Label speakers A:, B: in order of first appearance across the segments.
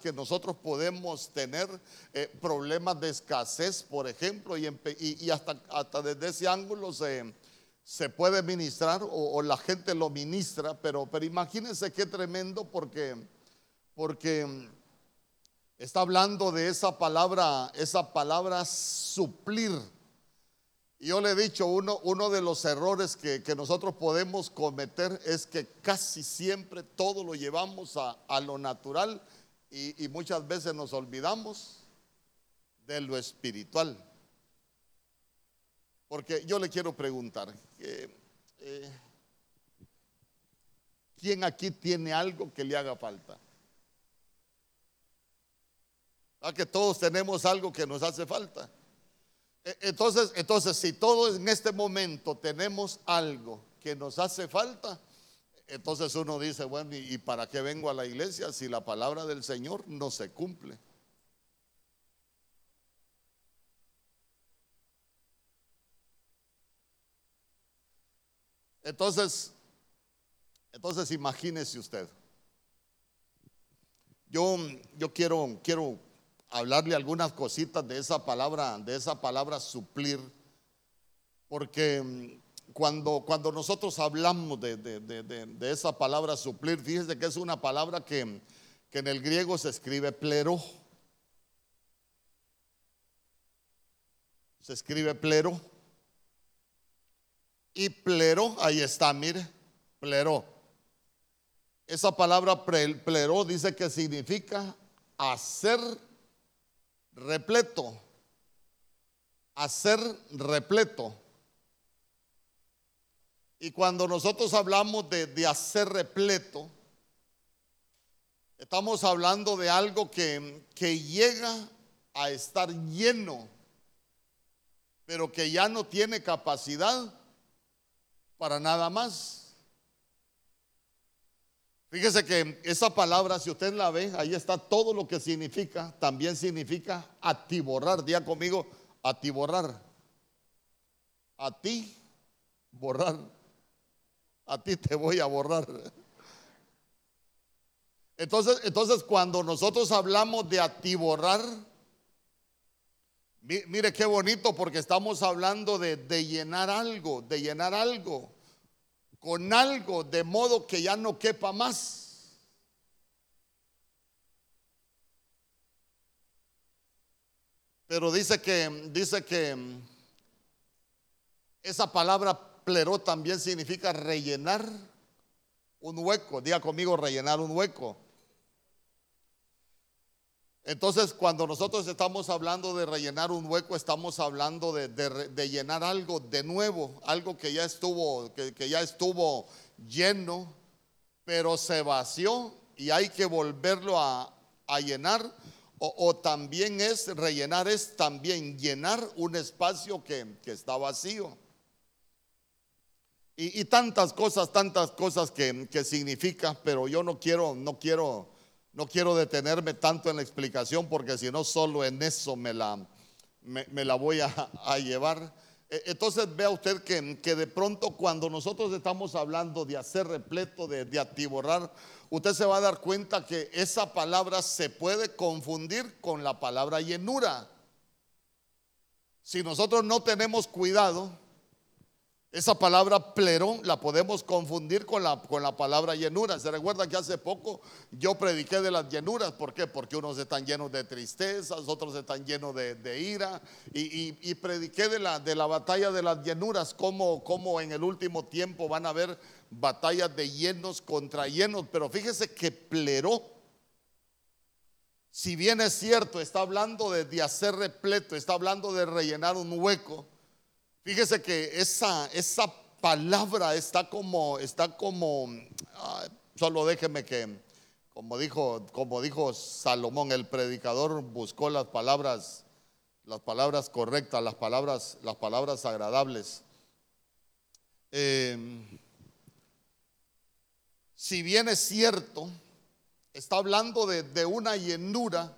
A: que nosotros podemos tener, eh, problemas de escasez, por ejemplo, y, hasta, desde ese ángulo se, se puede ministrar o, la gente lo ministra, pero, pero imagínense qué tremendo porque, porque está hablando de esa palabra, esa palabra suplir. Yo le he dicho, uno, uno de los errores que, nosotros podemos cometer es que casi siempre todo lo llevamos a, lo natural y, muchas veces nos olvidamos de lo espiritual. Porque yo le quiero preguntar, eh, ¿quién aquí tiene algo que le haga falta? ¿A que todos tenemos algo que nos hace falta? E, entonces, entonces, si todos en este momento tenemos algo que nos hace falta, entonces uno dice, bueno, ¿y para qué vengo a la iglesia si la palabra del Señor no se cumple? Entonces, entonces imagínese usted. Yo, yo quiero, quiero hablarle algunas cositas de esa palabra, de esa palabra suplir, porque cuando, cuando nosotros hablamos de, esa palabra suplir, fíjese que es una palabra que, que en el griego se escribe plero. Se escribe plero. Y plero, ahí está, mire, plero. Esa palabra plero dice que significa hacer repleto, hacer repleto. Y cuando nosotros hablamos de, hacer repleto, estamos hablando de algo que, que llega a estar lleno, pero que ya no tiene capacidad para nada más. Fíjese que esa palabra, si usted la ve, ahí está todo lo que significa. También significa atiborrar. Día conmigo, atiborrar. A ti, borrar. A ti te voy a borrar. Entonces, entonces cuando nosotros hablamos de atiborrar, mire qué bonito porque estamos hablando de, llenar algo, de llenar algo con algo de modo que ya no quepa más. Pero dice que dice que esa palabra también significa rellenar un hueco. Diga conmigo rellenar un hueco. Entonces, cuando nosotros estamos hablando de rellenar un hueco, estamos hablando de, llenar algo de nuevo, algo que ya estuvo, que, ya estuvo lleno, pero se vació y hay que volverlo a, llenar. O, también es rellenar, es también llenar un espacio que, está vacío. Y, tantas cosas, tantas cosas que, que significa, pero yo no quiero, no quiero no quiero detenerme tanto en la explicación porque si no solo en eso me la, me, la voy a, llevar. E, entonces vea usted que, que, de pronto cuando nosotros estamos hablando de hacer repleto, de, de atiborrar, usted se va a dar cuenta que esa palabra se puede confundir con la palabra llenura. Si nosotros no tenemos cuidado, esa palabra plerón la podemos confundir con la, con la palabra llenura. Se recuerda que hace poco yo prediqué de las llenuras. ¿Por qué? Porque unos están llenos de tristezas, otros están llenos de, ira. Y, prediqué de la, de la batalla de las llenuras, como, en el último tiempo van a haber batallas de llenos contra llenos. Pero fíjese que pleró, si bien es cierto, está hablando de, de hacer repleto, está hablando de rellenar un hueco Fíjese que esa, esa palabra está como, está como, solo déjeme que, como dijo, como dijo Salomón, el predicador buscó las palabras, las palabras correctas, las palabras, las palabras agradables. Em, si bien es cierto, está hablando de, de una llenura,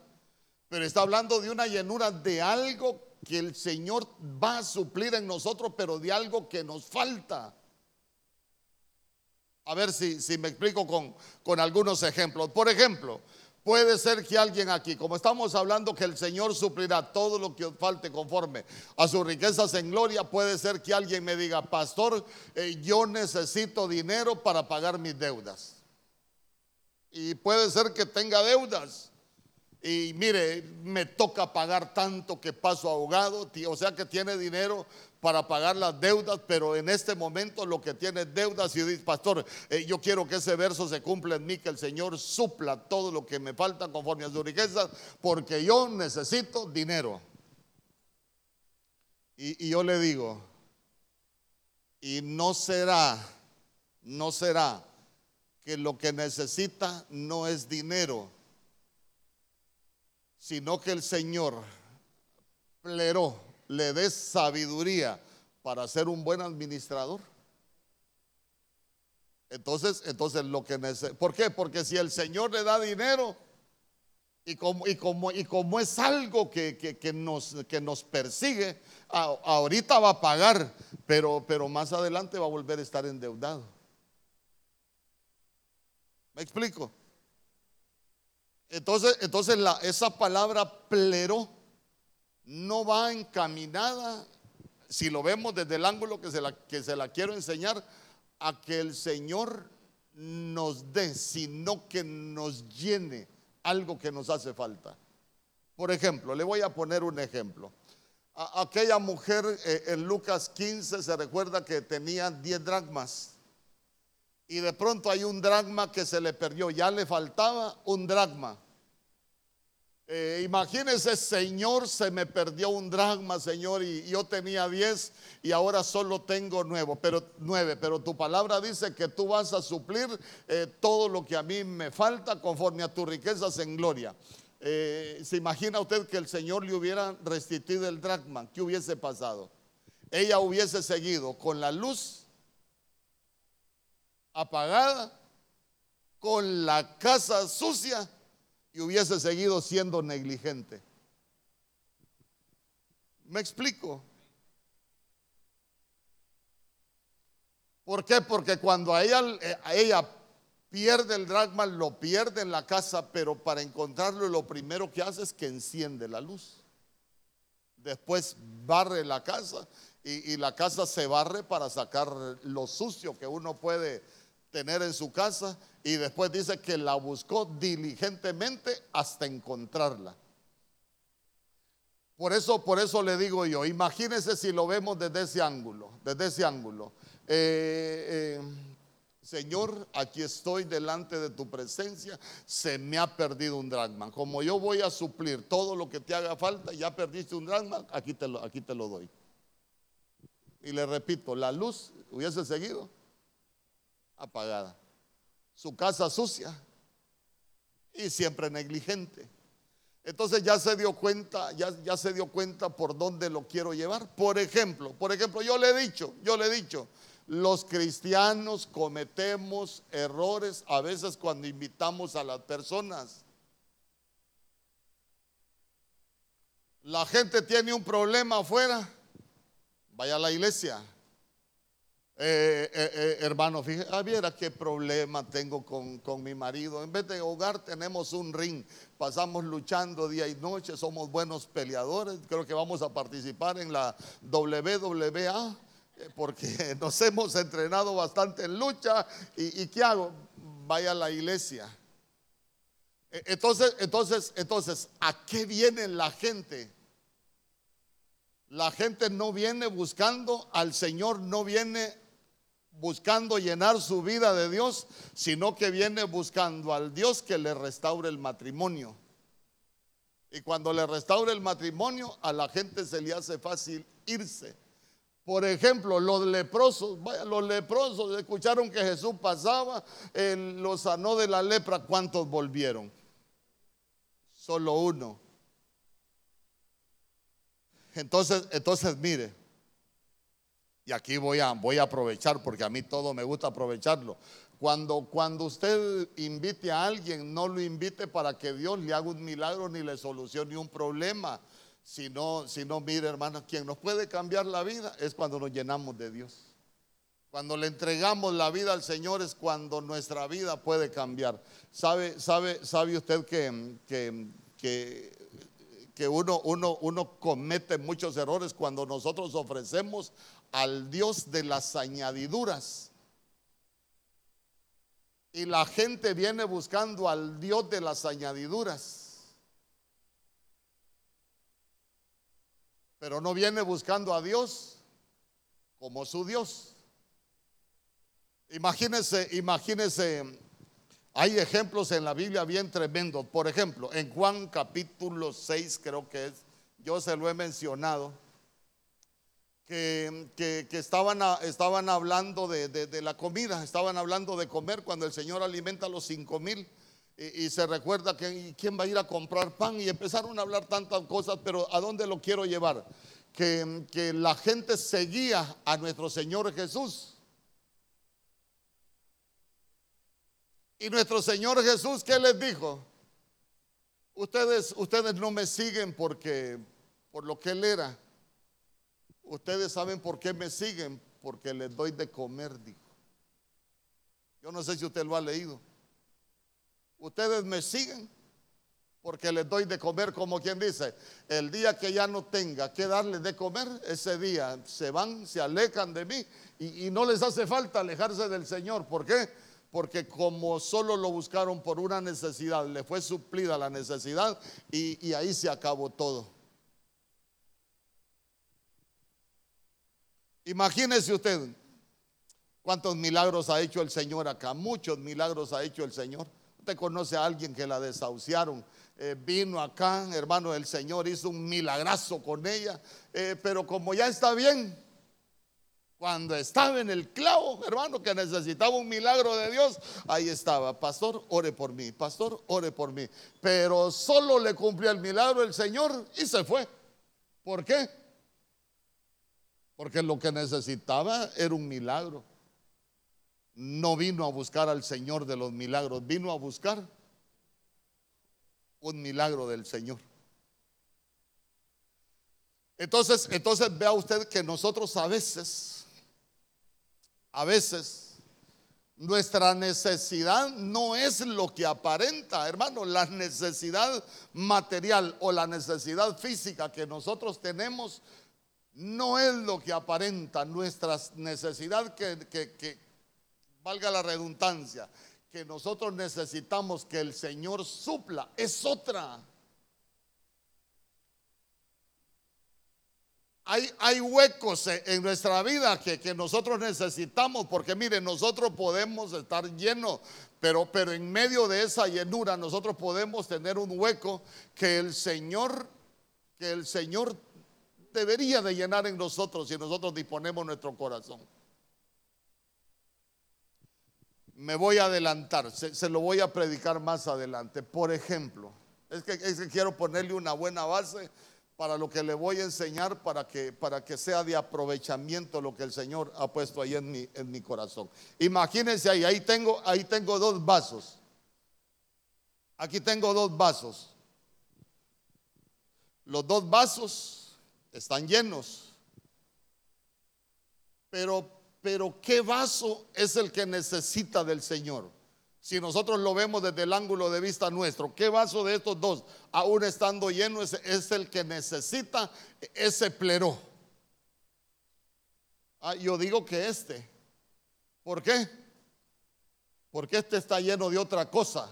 A: pero está hablando de una llenura de algo que el Señor va a suplir en nosotros, pero de algo que nos falta. A ver si, me explico con, algunos ejemplos. Por ejemplo, Puede ser que alguien aquí, como estamos hablando que el Señor suplirá todo lo que falte conforme a sus riquezas en gloria, puede ser que alguien me diga, pastor, eh, yo necesito dinero para pagar mis deudas. Y puede ser que tenga deudas. Y mire, me toca pagar tanto que paso ahogado, o sea que tiene dinero para pagar las deudas, pero en este momento lo que tiene deudas y dice, pastor, eh, yo quiero que ese verso se cumpla en mí, que el Señor supla todo lo que me falta conforme a sus riquezas, porque yo necesito dinero. Y, y yo le digo, y no será, no será que lo que necesita no es dinero, sino que el Señor pleró le des sabiduría para ser un buen administrador. Entonces, entonces lo que ¿por qué? Porque si el Señor le da dinero y como, y como, y como es algo que, nos, que nos persigue, ahorita va a pagar, pero, pero más adelante va a volver a estar endeudado. ¿Me explico? Entonces, entonces la, esa palabra pleró no va encaminada, si lo vemos desde el ángulo que se la, que se la quiero enseñar, a que el Señor nos dé, sino que nos llene algo que nos hace falta. Por ejemplo, le voy a poner un ejemplo. aquella mujer eh, en Lucas 15 se recuerda que tenía 10 dracmas y de pronto hay un dracma que se le perdió, ya le faltaba un dracma. Eh, imagínese, Señor, se me perdió un dragma, Señor, y yo tenía diez y ahora solo tengo nueve, pero nueve. Pero tu palabra dice que tú vas a suplir eh, todo lo que a mí me falta conforme a tus riquezas en gloria. Eh, ¿Se imagina usted que el Señor le hubiera restituido el dragma? ¿Qué hubiese pasado? Ella hubiese seguido con la luz apagada, con la casa sucia y hubiese seguido siendo negligente. ¿Me explico? ¿Por qué? Porque cuando ella, ella pierde el dragma, lo pierde en la casa, pero para encontrarlo lo primero que hace es que enciende la luz. Después barre la casa y la casa se barre para sacar lo sucio que uno puede tener en su casa y después dice que la buscó diligentemente hasta encontrarla. Por eso, por eso le digo yo, imagínese si lo vemos desde ese ángulo, desde ese ángulo. Eh, eh, Señor, aquí estoy delante de tu presencia, se me ha perdido un dragma. Como yo voy a suplir todo lo que te haga falta, ya perdiste un dragma, aquí te lo, aquí te lo doy. Y le repito, la luz hubiese seguido apagada su casa sucia y siempre negligente. Entonces ya se dio cuenta, ya, ya se dio cuenta por dónde lo quiero llevar. Por ejemplo, por ejemplo, yo le he dicho, yo le he dicho, los cristianos cometemos errores a veces cuando invitamos a las personas. La gente tiene un problema afuera, vaya a la iglesia. Eh, eh, eh, hermano, fíjate, ah, qué problema tengo con, mi marido. En vez de hogar tenemos un ring, pasamos luchando día y noche, somos buenos peleadores. Creo que vamos a participar en la WWA porque nos hemos entrenado bastante en lucha. ¿Y, y qué hago? Vaya a la iglesia. Entonces, entonces, entonces, ¿a qué viene la gente? La gente no viene buscando al Señor, no viene buscando llenar su vida de Dios, sino que viene buscando al Dios que le restaure el matrimonio. Y cuando le restaure el matrimonio, a la gente se le hace fácil irse. Por ejemplo, los leprosos, vaya, los leprosos escucharon que Jesús pasaba, él los sanó de la lepra, ¿cuántos volvieron? Solo uno. Entonces, entonces mire, y aquí voy a, voy a aprovechar porque a mí todo me gusta aprovecharlo. Cuando, cuando usted invite a alguien, no lo invite para que Dios le haga un milagro ni le solucione un problema. Sino, sino mire hermano, quien nos puede cambiar la vida es cuando nos llenamos de Dios. Cuando le entregamos la vida al Señor es cuando nuestra vida puede cambiar. ¿Sabe, sabe, sabe usted que, que, que, uno, uno, uno comete muchos errores cuando nosotros ofrecemos al Dios de las añadiduras? Y la gente viene buscando al Dios de las añadiduras. Pero no viene buscando a Dios como su Dios. Imagínense, imagínense, hay ejemplos en la Biblia bien tremendos. Por ejemplo, en Juan capítulo 6 creo que es, yo se lo he mencionado, que, estaban, estaban hablando de, la comida, estaban hablando de comer cuando el Señor alimenta a los cinco mil. Y, se recuerda que quién va a ir a comprar pan y empezaron a hablar tantas cosas, pero ¿a dónde lo quiero llevar? Que, que la gente seguía a nuestro Señor Jesús Y nuestro Señor Jesús, ¿qué les dijo? Ustedes, ustedes no me siguen porque, por lo que Él era. Ustedes saben por qué me siguen, porque les doy de comer, dijo. Yo no sé si usted lo ha leído. Ustedes me siguen porque les doy de comer, como quien dice, el día que ya no tenga que darles de comer, ese día se van, se alejan de mí y, no les hace falta alejarse del Señor. ¿Por qué? Porque como solo lo buscaron por una necesidad, le fue suplida la necesidad y, ahí se acabó todo. Imagínese usted cuántos milagros ha hecho el Señor acá, muchos milagros ha hecho el Señor. Usted conoce a alguien que la desahuciaron, eh, vino acá, hermano, el Señor hizo un milagrazo con ella, eh, pero como ya está bien, cuando estaba en el clavo, hermano, que necesitaba un milagro de Dios, ahí estaba, pastor, ore por mí, pastor, ore por mí. Pero solo le cumplió el milagro el Señor y se fue. ¿Por qué? Porque lo que necesitaba era un milagro. No vino a buscar al Señor de los milagros, vino a buscar un milagro del Señor. Entonces, entonces vea usted que nosotros a veces a veces nuestra necesidad no es lo que aparenta, hermano. La necesidad material o la necesidad física que nosotros tenemos no es lo que aparenta. Nuestra necesidad que, que valga la redundancia, que nosotros necesitamos que el Señor supla, es otra. Hay, huecos en nuestra vida que, nosotros necesitamos, porque mire, nosotros podemos estar llenos, pero, pero en medio de esa llenura nosotros podemos tener un hueco que el Señor, que el Señor debería de llenar en nosotros si nosotros disponemos nuestro corazón. Me voy a adelantar, se, lo voy a predicar más adelante. Por ejemplo, es que, es que quiero ponerle una buena base para lo que le voy a enseñar para que, para que sea de aprovechamiento lo que el Señor ha puesto ahí en mi, en mi corazón. Imagínense ahí, ahí tengo, ahí tengo dos vasos. Aquí tengo dos vasos. Los dos vasos están llenos. Pero, pero ¿qué vaso es el que necesita del Señor? Si nosotros lo vemos desde el ángulo de vista nuestro, ¿qué vaso de estos dos, aún estando lleno, es, el que necesita ese plero? Ah, yo digo que este. ¿Por qué? Porque este está lleno de otra cosa.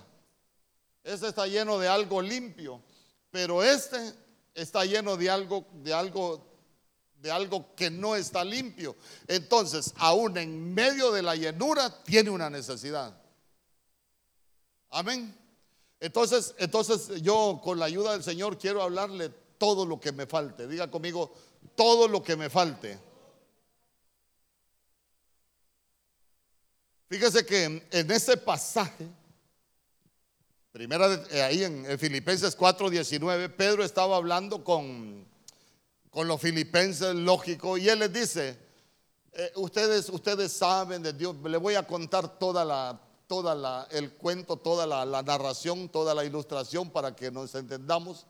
A: Este está lleno de algo limpio, pero este está lleno de algo, de algo, de algo que no está limpio. Entonces, aún en medio de la llenura, tiene una necesidad. Amén. Entonces, entonces yo con la ayuda del Señor quiero hablarle todo lo que me falte. Diga conmigo, todo lo que me falte. Fíjese que en ese pasaje, primera eh, ahí en, Filipenses 4:19, Pedro estaba hablando con, con los filipenses, lógico, y él les dice, eh, ustedes, ustedes saben de Dios, le voy a contar toda la, toda el cuento, toda la, narración, toda la ilustración para que nos entendamos.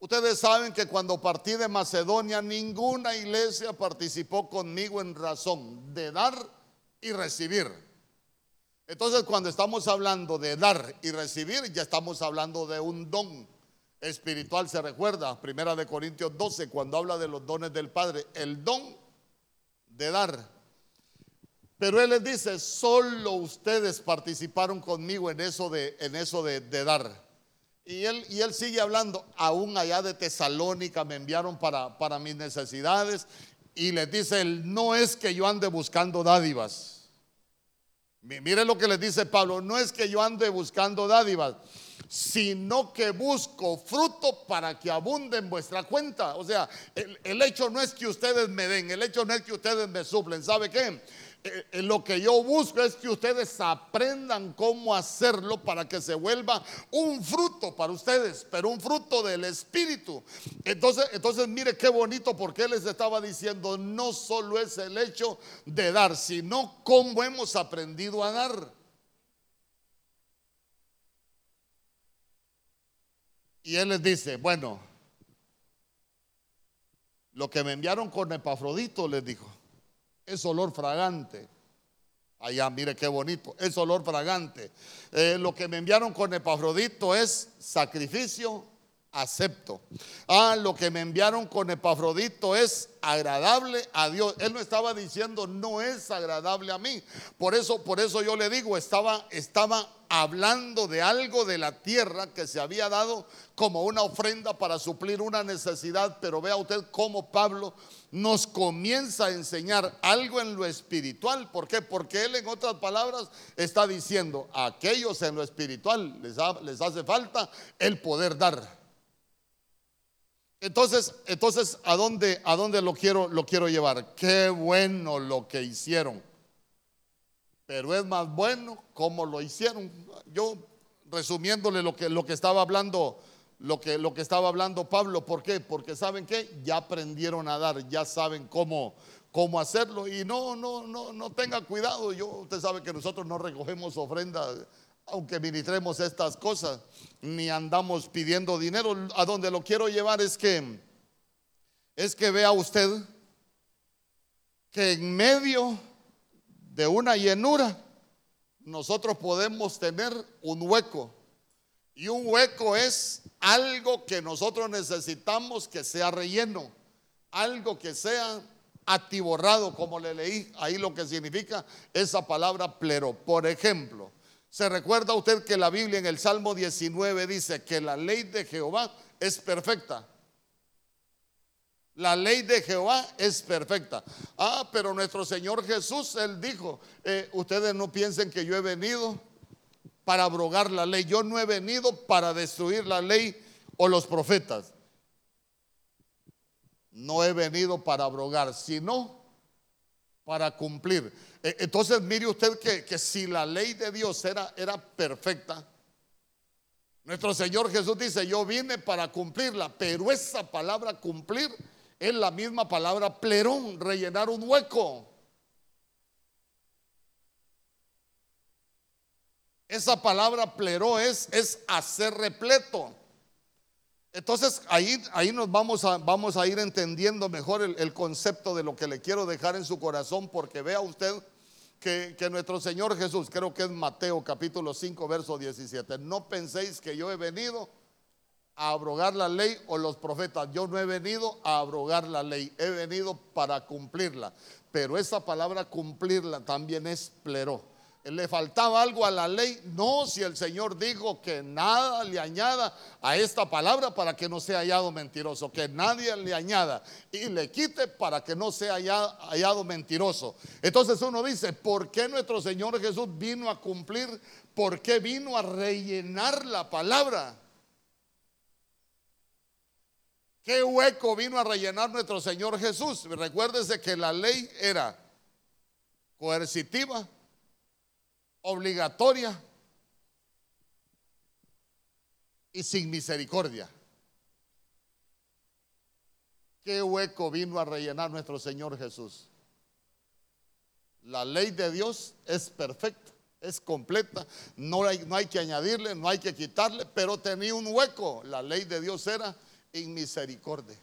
A: Ustedes saben que cuando partí de Macedonia, ninguna iglesia participó conmigo en razón de dar y recibir. Entonces, cuando estamos hablando de dar y recibir, ya estamos hablando de un don espiritual. Se recuerda, Primera de Corintios 12, cuando habla de los dones del Padre, el don de dar. Pero Él les dice, solo ustedes participaron conmigo en eso de, en eso de, dar. Y él, y él sigue hablando, aún allá de Tesalónica me enviaron para, para mis necesidades. Y les dice, él, no es que yo ande buscando dádivas Mire lo que les dice Pablo, no es que yo ande buscando dádivas, sino que busco fruto para que abunde en vuestra cuenta. O sea, el, el, hecho no es que ustedes me den, el hecho no es que ustedes me suplen. ¿Sabe qué? Eh, lo que yo busco es que ustedes aprendan cómo hacerlo para que se vuelva un fruto para ustedes, pero un fruto del Espíritu. Entonces, entonces mire qué bonito porque él les estaba diciendo, no solo es el hecho de dar, sino cómo hemos aprendido a dar. Y él les dice, bueno, lo que me enviaron con Epafrodito, les dijo, es olor fragante. Allá, mire qué bonito, es olor fragante. Eh, lo que me enviaron con Epafrodito es sacrificio acepto. Ah, lo que me enviaron con Epafrodito es agradable a Dios. Él no estaba diciendo no es agradable a mí. Por eso, por eso yo le digo, estaba, estaba hablando de algo de la tierra que se había dado como una ofrenda para suplir una necesidad. Pero vea usted cómo Pablo nos comienza a enseñar algo en lo espiritual. ¿Por qué? Porque él en otras palabras está diciendo a aquellos en lo espiritual les, les hace falta el poder dar. Entonces, entonces ¿a dónde, a dónde lo, quiero, lo quiero llevar? Qué bueno lo que hicieron. Pero es más bueno cómo lo hicieron. Yo resumiéndole lo que, lo que estaba hablando, lo que, lo que estaba hablando Pablo, ¿por qué? Porque saben que ya aprendieron a dar, ya saben cómo, cómo hacerlo. Y no, no, no, no tenga cuidado. Yo, usted sabe que nosotros no recogemos ofrendas aunque ministremos estas cosas, ni andamos pidiendo dinero. A donde lo quiero llevar es que es que vea usted que en medio de una llenura nosotros podemos tener un hueco. Y un hueco es algo que nosotros necesitamos que sea relleno, algo que sea atiborrado, como le leí ahí lo que significa esa palabra plero. Por ejemplo, ¿Se recuerda usted que la Biblia en el Salmo 19 dice que la ley de Jehová es perfecta? La ley de Jehová es perfecta. Ah, pero nuestro Señor Jesús, Él dijo, eh, ustedes no piensen que yo he venido para abrogar la ley. Yo no he venido para destruir la ley o los profetas. No he venido para abrogar, sino para cumplir. E, entonces mire usted que, si la ley de Dios era, era perfecta, nuestro Señor Jesús dice, yo vine para cumplirla, pero esa palabra cumplir es la misma palabra plerón, rellenar un hueco. Esa palabra pleró es, es hacer repleto. Entonces ahí, ahí nos vamos a, vamos a ir entendiendo mejor el, concepto de lo que le quiero dejar en su corazón, porque vea usted que, nuestro Señor Jesús, creo que es Mateo capítulo 5, verso 17, no penséis que yo he venido a abrogar la ley o los profetas, yo no he venido a abrogar la ley, he venido para cumplirla, pero esa palabra cumplirla también es pleró le faltaba algo a la ley. No, si el Señor dijo que nada le añada a esta palabra para que no sea hallado mentiroso, que nadie le añada y le quite para que no sea hallado, mentiroso. Entonces uno dice, ¿por qué nuestro Señor Jesús vino a cumplir? ¿Por qué vino a rellenar la palabra? ¿Qué hueco vino a rellenar nuestro Señor Jesús? Recuérdese que la ley era coercitiva obligatoria y sin misericordia. ¿Qué hueco vino a rellenar nuestro Señor Jesús? La ley de Dios es perfecta, es completa, no hay, no hay que añadirle, no hay que quitarle, pero tenía un hueco. La ley de Dios era en misericordia.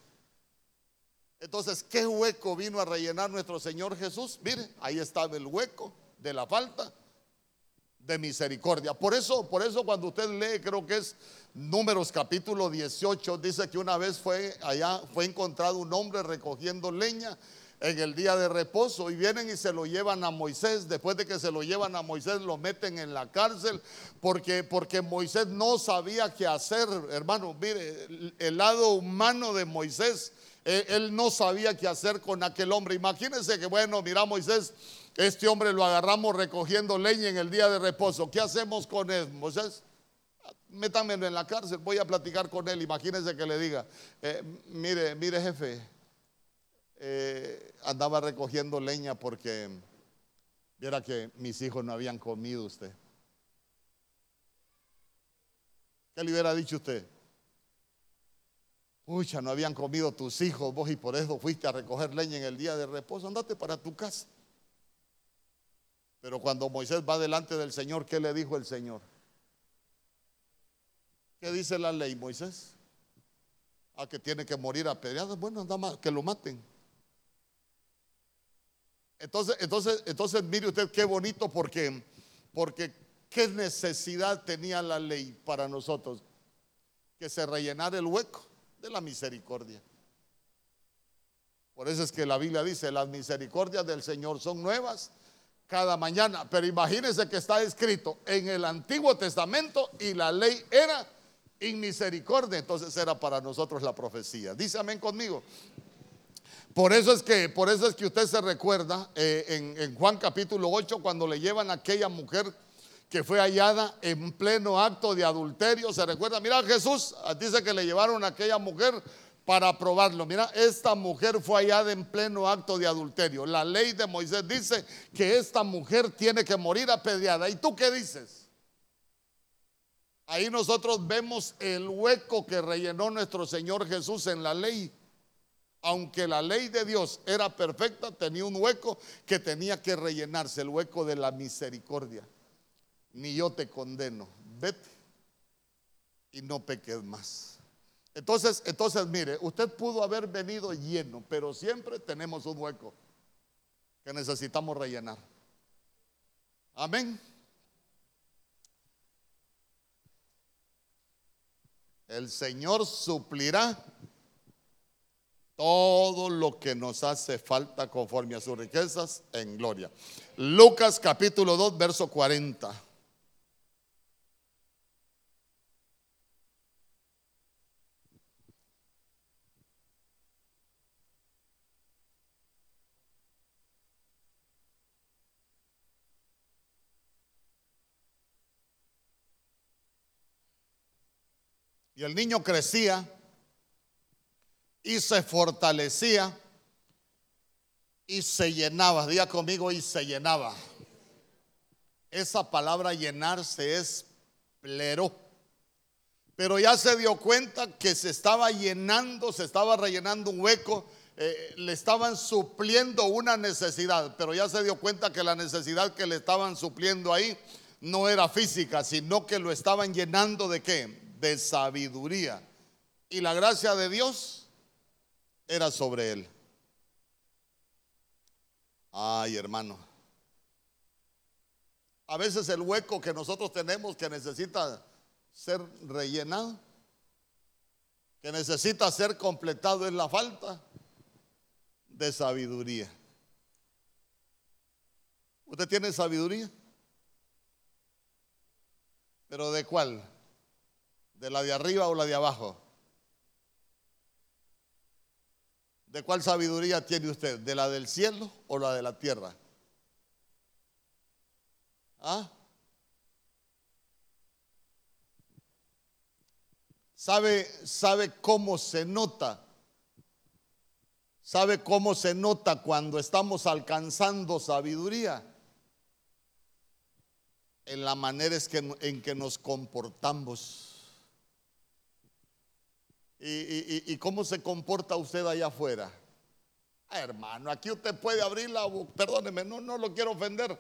A: Entonces, ¿qué hueco vino a rellenar nuestro Señor Jesús? Mire, ahí estaba el hueco de la falta de misericordia. Por eso, por eso cuando usted lee, creo que es Números capítulo 18, dice que una vez fue allá, fue encontrado un hombre recogiendo leña en el día de reposo y vienen y se lo llevan a Moisés. Después de que se lo llevan a Moisés, lo meten en la cárcel porque, porque Moisés no sabía qué hacer. Hermano, mire, el lado humano de Moisés, él, él no sabía qué hacer con aquel hombre. Imagínense que, bueno, mira, Moisés, este hombre lo agarramos recogiendo leña en el día de reposo. ¿Qué hacemos con él, Moisés? Métamelo en la cárcel, voy a platicar con él. Imagínense que le diga, eh, mire, mire, jefe eh, andaba recogiendo leña porque viera que mis hijos no habían comido usted. ¿Qué le hubiera dicho usted? Pucha, no habían comido tus hijos vos y por eso fuiste a recoger leña en el día de reposo. Andate para tu casa. Pero cuando Moisés va delante del Señor, ¿qué le dijo el Señor? ¿Qué dice la ley, Moisés? A que tiene que morir apedreado. Bueno, anda más, que lo maten. Entonces, entonces, entonces mire usted qué bonito porque, porque qué necesidad tenía la ley para nosotros que se rellenara el hueco de la misericordia. Por eso es que la Biblia dice, las misericordias del Señor son nuevas cada mañana. Pero imagínense que está escrito en el Antiguo Testamento y la ley era en misericordia. Entonces era para nosotros la profecía. Dice amén conmigo. Por eso es que, por eso es que usted se recuerda eh, en, en, Juan capítulo 8 cuando le llevan a aquella mujer que fue hallada en pleno acto de adulterio. Se recuerda, mira Jesús, dice que le llevaron a aquella mujer para probarlo. Mira, esta mujer fue hallada en pleno acto de adulterio. La ley de Moisés dice que esta mujer tiene que morir apedreada. ¿Y tú qué dices? Ahí nosotros vemos el hueco que rellenó nuestro Señor Jesús en la ley aunque la ley de Dios era perfecta, tenía un hueco que tenía que rellenarse, el hueco de la misericordia. Ni yo te condeno, vete y no peques más. Entonces, entonces mire, usted pudo haber venido lleno, pero siempre tenemos un hueco que necesitamos rellenar. Amén. El Señor suplirá todo lo que nos hace falta conforme a sus riquezas en gloria. Lucas capítulo 2, verso 40. Y el niño crecía y se fortalecía y se llenaba. Diga conmigo y se llenaba. Esa palabra llenarse es plero. Pero ya se dio cuenta que se estaba llenando, se estaba rellenando un hueco, eh, le estaban supliendo una necesidad, pero ya se dio cuenta que la necesidad que le estaban supliendo ahí no era física, sino que lo estaban llenando de qué? De sabiduría. Y la gracia de Dios era sobre él. Ay, hermano. A veces el hueco que nosotros tenemos que necesita ser rellenado, que necesita ser completado es la falta de sabiduría. ¿Usted tiene sabiduría? ¿Pero de cuál? ¿De la de arriba o la de abajo? ¿De cuál sabiduría tiene usted? ¿De la del cielo o la de la tierra? ¿Ah? ¿Sabe, ¿Sabe cómo se nota? ¿Sabe cómo se nota cuando estamos alcanzando sabiduría? En la manera en que nos comportamos. ¿Y, cómo se comporta usted allá afuera? Hermano, aquí usted puede abrir la boca, perdóneme, no, no lo quiero ofender.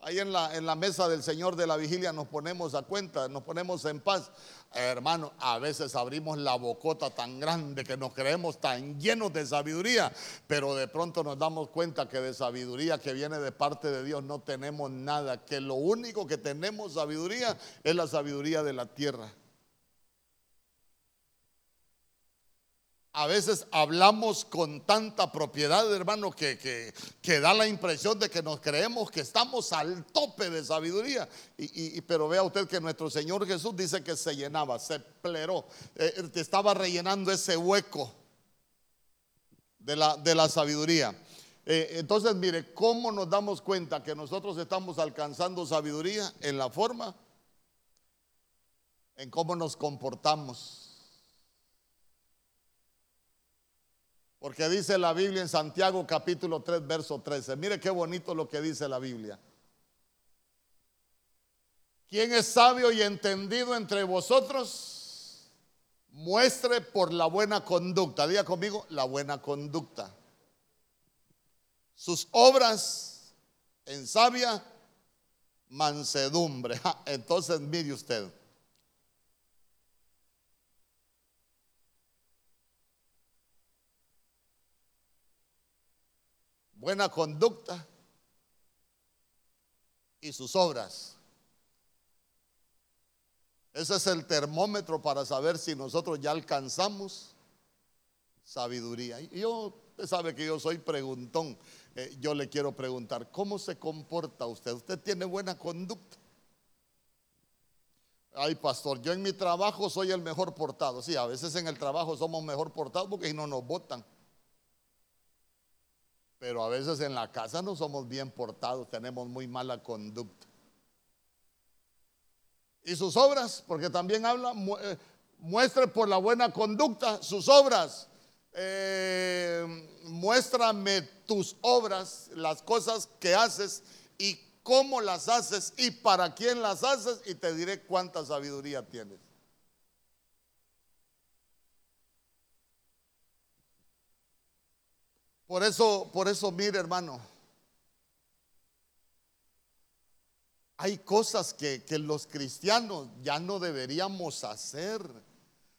A: Ahí en la, en la mesa del Señor de la vigilia nos ponemos a cuenta, nos ponemos en paz. hermano, a veces abrimos la bocota tan grande que nos creemos tan llenos de sabiduría, pero de pronto nos damos cuenta que de sabiduría que viene de parte de Dios no tenemos nada, que lo único que tenemos sabiduría es la sabiduría de la tierra. A veces hablamos con tanta propiedad, hermano, que, que, da la impresión de que nos creemos que estamos al tope de sabiduría. Y, pero vea usted que nuestro Señor Jesús dice que se llenaba, se pleró, eh, estaba rellenando ese hueco de la, de la sabiduría. Eh, entonces, mire, ¿cómo nos damos cuenta que nosotros estamos alcanzando sabiduría? En la forma, en cómo nos comportamos Porque dice la Biblia en Santiago capítulo 3, verso 13. Mire qué bonito lo que dice la Biblia. ¿Quién es sabio y entendido entre vosotros? Muestre por la buena conducta. Diga conmigo, la buena conducta. Sus obras en sabia mansedumbre. Entonces mire usted. Buena conducta y sus obras. Ese es el termómetro para saber si nosotros ya alcanzamos sabiduría. Yo, usted sabe que yo soy preguntón. Eh, yo le quiero preguntar, ¿cómo se comporta usted? ¿Usted tiene buena conducta? Ay, pastor, yo en mi trabajo soy el mejor portado. Sí, a veces en el trabajo somos mejor portados porque no nos votan. Pero a veces en la casa no somos bien portados, tenemos muy mala conducta. Y sus obras, porque también habla, eh, muestre por la buena conducta sus obras. Eh, muéstrame tus obras, las cosas que haces y cómo las haces y para quién las haces y te diré cuánta sabiduría tienes. Por eso, por eso, mire, hermano, hay cosas que, los cristianos ya no deberíamos hacer.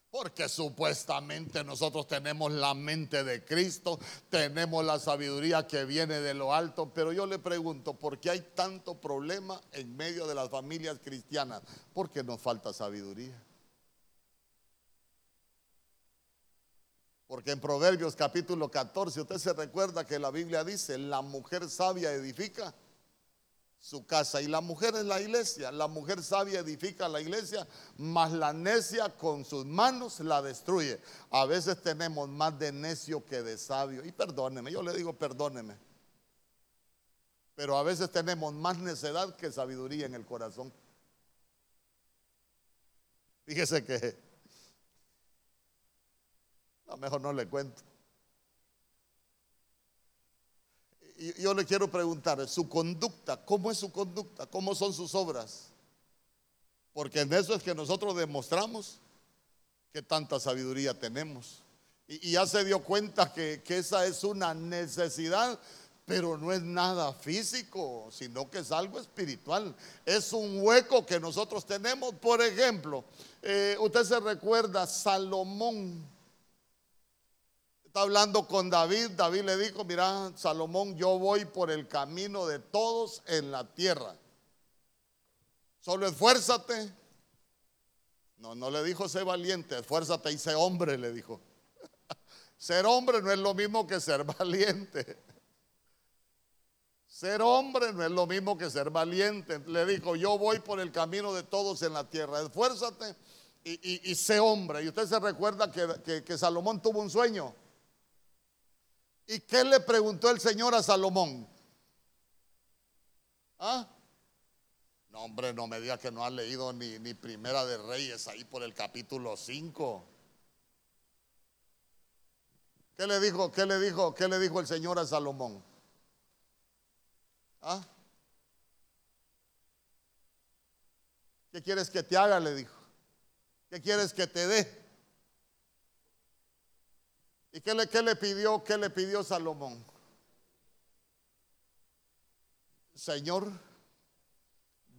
A: Porque supuestamente nosotros tenemos la mente de Cristo, tenemos la sabiduría que viene de lo alto, pero yo le pregunto, ¿por qué hay tanto problema en medio de las familias cristianas? Porque nos falta sabiduría. Porque en Proverbios capítulo 14, usted se recuerda que la Biblia dice, la mujer sabia edifica su casa y la mujer es la iglesia. La mujer sabia edifica la iglesia, mas la necia con sus manos la destruye. A veces tenemos más de necio que de sabio. Y perdóneme, yo le digo perdóneme. Pero a veces tenemos más necedad que sabiduría en el corazón. Fíjese que no, mejor no le cuento. Yo le quiero preguntar, su conducta, ¿cómo es su conducta? ¿Cómo son sus obras? Porque en eso es que nosotros demostramos que tanta sabiduría tenemos. Y, ya se dio cuenta que, que esa es una necesidad pero no es nada físico, sino que es algo espiritual. Es un hueco que nosotros tenemos. Por ejemplo, eh, usted se recuerda Salomón está hablando con David, David le dijo, mira, Salomón, yo voy por el camino de todos en la tierra. Solo esfuérzate. No, no le dijo sé valiente, esfuérzate y sé hombre, le dijo. ser hombre no es lo mismo que ser valiente. Ser hombre no es lo mismo que ser valiente. Le dijo, yo voy por el camino de todos en la tierra. Esfuérzate y, sé hombre. Y usted se recuerda que Salomón tuvo un sueño. ¿Y qué le preguntó el Señor a Salomón? ¿Ah? No, hombre, no me diga que no ha leído ni, ni Primera de Reyes ahí por el capítulo 5. ¿Qué le dijo? ¿Qué le dijo? ¿Qué le dijo el Señor a Salomón? ¿Ah? ¿Qué quieres que te haga? Le dijo. ¿Qué quieres que te dé? ¿Y qué le, pidió? ¿Qué le pidió Salomón? Señor,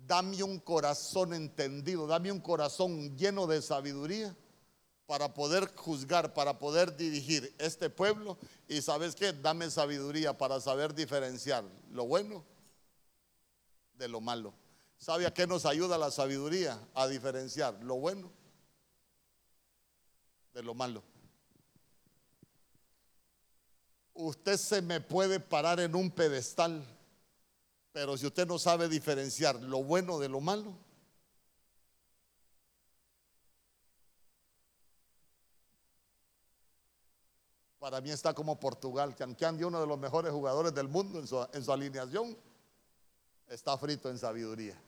A: dame un corazón entendido, dame un corazón lleno de sabiduría para poder juzgar, para poder dirigir este pueblo. Y sabes qué, dame sabiduría para saber diferenciar lo bueno de lo malo. ¿Sabe a qué nos ayuda la sabiduría? A diferenciar lo bueno de lo malo. Usted se me puede parar en un pedestal, pero si usted no sabe diferenciar lo bueno de lo malo, para mí está como Portugal, que aunque ande uno de los mejores jugadores del mundo en su, en su alineación, está frito en sabiduría.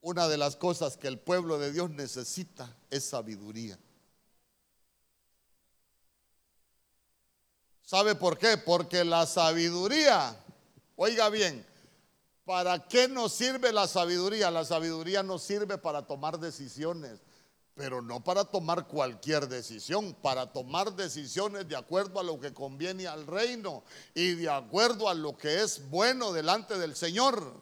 A: Una de las cosas que el pueblo de Dios necesita es sabiduría. ¿Sabe por qué? Porque la sabiduría, oiga bien, ¿para qué nos sirve la sabiduría? La sabiduría nos sirve para tomar decisiones, pero no para tomar cualquier decisión, para tomar decisiones de acuerdo a lo que conviene al reino y de acuerdo a lo que es bueno delante del Señor.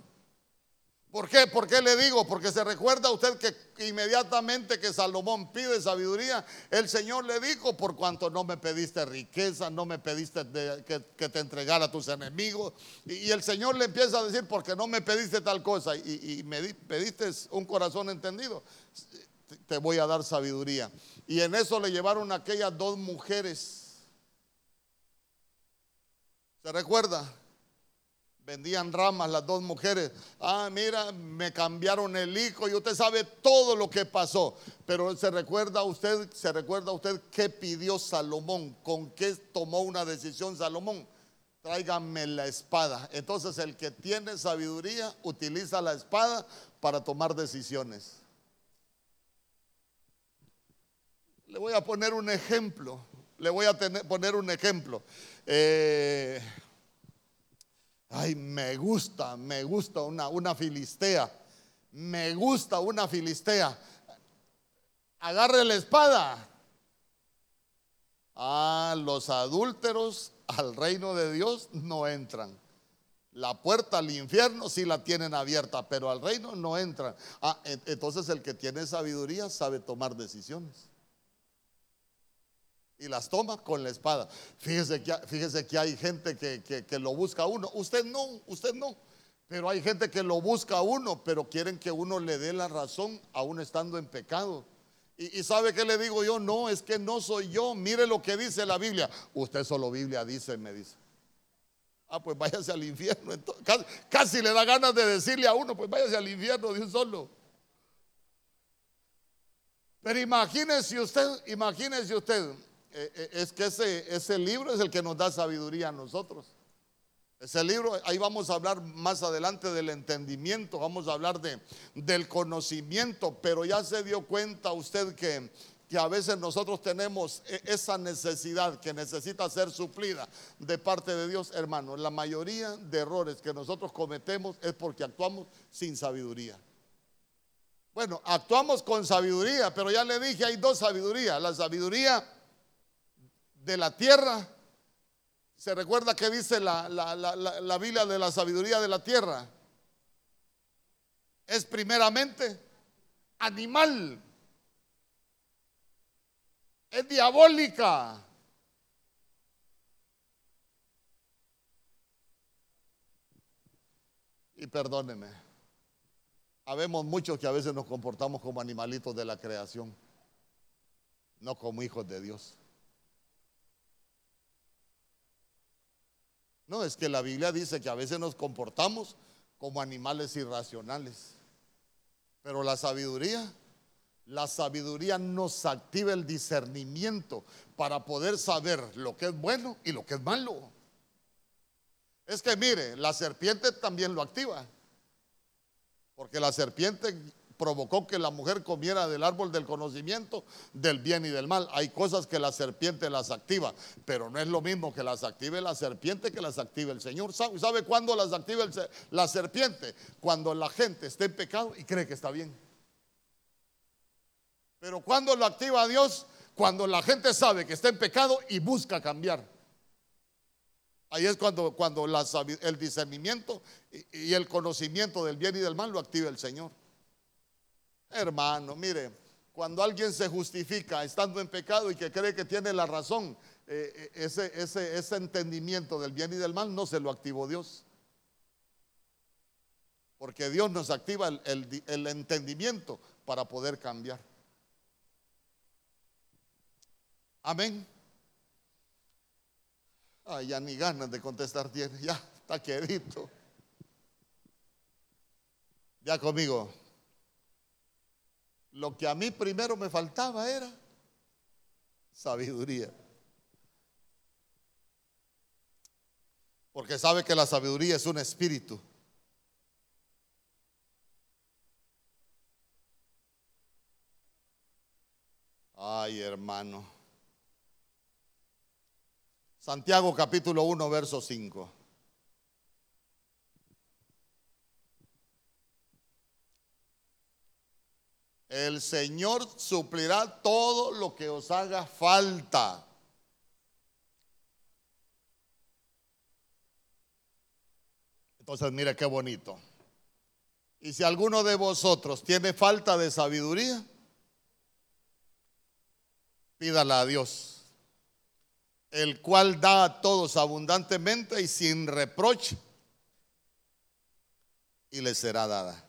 A: ¿Por qué? ¿Por qué le digo? Porque se recuerda usted que inmediatamente que Salomón pide sabiduría, el Señor le dijo, por cuanto no me pediste riqueza, no me pediste que, te entregara a tus enemigos. Y, el Señor le empieza a decir, porque no me pediste tal cosa y, me pediste un corazón entendido, te voy a dar sabiduría. Y en eso le llevaron aquellas dos mujeres. ¿Se recuerda? Vendían ramas las dos mujeres. Ah, mira, me cambiaron el hijo y usted sabe todo lo que pasó. Pero se recuerda usted, se recuerda usted qué pidió Salomón, con qué tomó una decisión Salomón. Tráigame la espada. Entonces el que tiene sabiduría utiliza la espada para tomar decisiones. Le voy a poner un ejemplo. Le voy a poner un ejemplo. Eh, Ay, me gusta, me gusta una, una filistea. Me gusta una filistea. Agarre la espada. Ah, los adúlteros al reino de Dios no entran. La puerta al infierno sí la tienen abierta, pero al reino no entran. Ah, entonces el que tiene sabiduría sabe tomar decisiones y las toma con la espada. Fíjese que, fíjese que hay gente que, lo busca a uno. Usted no, usted no. Pero hay gente que lo busca a uno, pero quieren que uno le dé la razón aún estando en pecado. Y, sabe que le digo yo, no, es que no soy yo. Mire lo que dice la Biblia. Usted solo Biblia dice, me dice. Ah, pues váyase al infierno. casi, casi, le da ganas de decirle a uno, pues váyase al infierno de un solo. Pero imagínese usted, imagínese usted, es que ese, ese libro es el que nos da sabiduría a nosotros. Ese libro, ahí vamos a hablar más adelante del entendimiento, vamos a hablar de, del conocimiento, pero ya se dio cuenta usted que, que a veces nosotros tenemos e, esa necesidad que necesita ser suplida de parte de Dios, hermano. La mayoría de errores que nosotros cometemos es porque actuamos sin sabiduría. Bueno, actuamos con sabiduría, pero ya le dije, hay dos sabidurías. La sabiduría de la tierra. ¿Se recuerda que dice la, la, Biblia de la sabiduría de la tierra? Es primeramente animal. Es diabólica. Y perdóneme, habemos muchos que a veces nos comportamos como animalitos de la creación, no como hijos de Dios. No, es que la Biblia dice que a veces nos comportamos como animales irracionales. Pero la sabiduría, la sabiduría nos activa el discernimiento para poder saber lo que es bueno y lo que es malo. Es que mire, la serpiente también lo activa. Porque la serpiente provocó que la mujer comiera del árbol del conocimiento del bien y del mal. Hay cosas que la serpiente las activa, pero no es lo mismo que las active la serpiente que las active el Señor. ¿Sabe, cuándo las activa la serpiente? Cuando la gente está en pecado y cree que está bien. Pero cuando lo activa Dios, cuando la gente sabe que está en pecado y busca cambiar. Ahí es cuando, cuando el discernimiento y, y el conocimiento del bien y del mal lo activa el Señor. Hermano, mire, cuando alguien se justifica estando en pecado y que cree que tiene la razón, eh, eh, ese, ese, ese entendimiento del bien y del mal no se lo activó Dios. Porque Dios nos activa el, el, entendimiento para poder cambiar. Amén. Ay, ya ni ganas de contestar tiene, ya está quedito. Ya conmigo. Lo que a mí primero me faltaba era sabiduría. Porque sabe que la sabiduría es un espíritu. Ay, hermano. Santiago capítulo 1, verso 5. El Señor suplirá todo lo que os haga falta Entonces, mire qué bonito. Y si alguno de vosotros tiene falta de sabiduría, pídala a Dios, el cual da a todos abundantemente y sin reproche, y le será dada.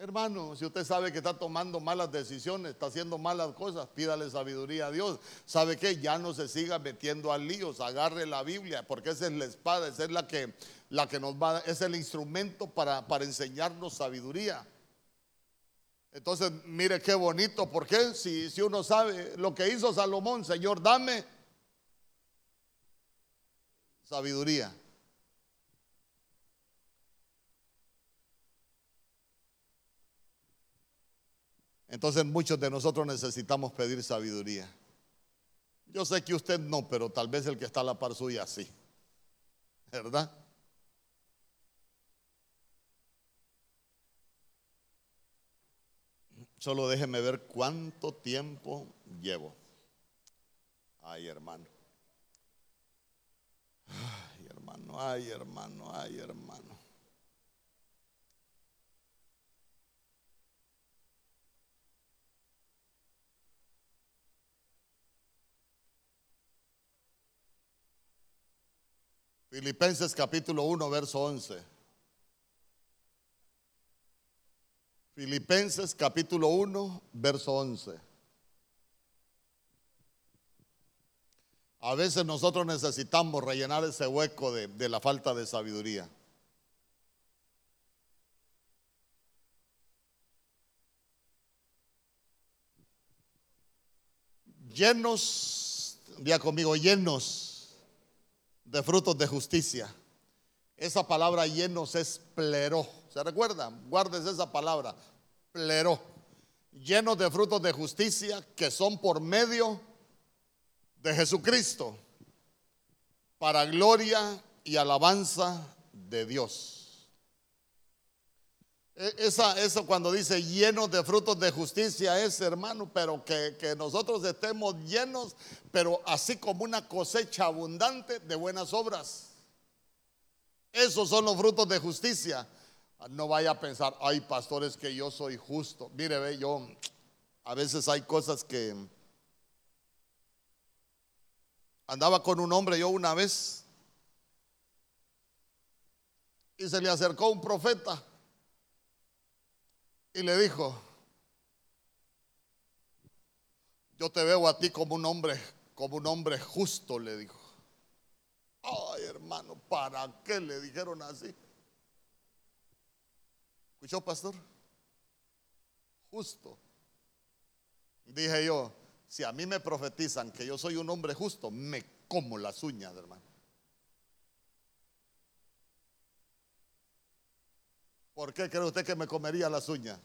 A: Hermano, si usted sabe que está tomando malas decisiones, está haciendo malas cosas, pídale sabiduría a Dios. ¿Sabe que Ya no se siga metiendo a líos, agarre la Biblia, porque esa es la espada, esa es la que, la que nos va, es el instrumento para, para enseñarnos sabiduría. Entonces, mire qué bonito, porque si, si uno sabe lo que hizo Salomón, Señor, dame sabiduría. Entonces muchos de nosotros necesitamos pedir sabiduría. Yo sé que usted no, pero tal vez el que está a la par suya sí. ¿Verdad? Solo déjeme ver cuánto tiempo llevo. Ay, hermano. Ay, hermano, ay, hermano, ay, hermano. Filipenses capítulo 1, verso 11. Filipenses capítulo 1, verso 11. A veces nosotros necesitamos rellenar ese hueco de, la falta de sabiduría. Llenos, día conmigo, llenos de frutos de justicia. Esa palabra llenos es plero. ¿Se recuerdan? Guardes esa palabra, plero. Llenos de frutos de justicia que son por medio de Jesucristo, para gloria y alabanza de Dios. E, esa, eso cuando dice llenos de frutos de justicia es, hermano, pero que, que, nosotros estemos llenos, pero así como una cosecha abundante de buenas obras. Esos son los frutos de justicia. No vaya a pensar, ay, pastores, que yo soy justo. Mire, ve, yo, a veces hay cosas que... Andaba con un hombre yo una vez y se le acercó un profeta y le dijo, yo te veo a ti como un hombre, como un hombre justo, le dijo. Ay, hermano, ¿para qué le dijeron así? ¿Escuchó, pastor? Justo. Dije yo, si a mí me profetizan que yo soy un hombre justo, me como las uñas, hermano. ¿Por qué cree usted que me comería las uñas?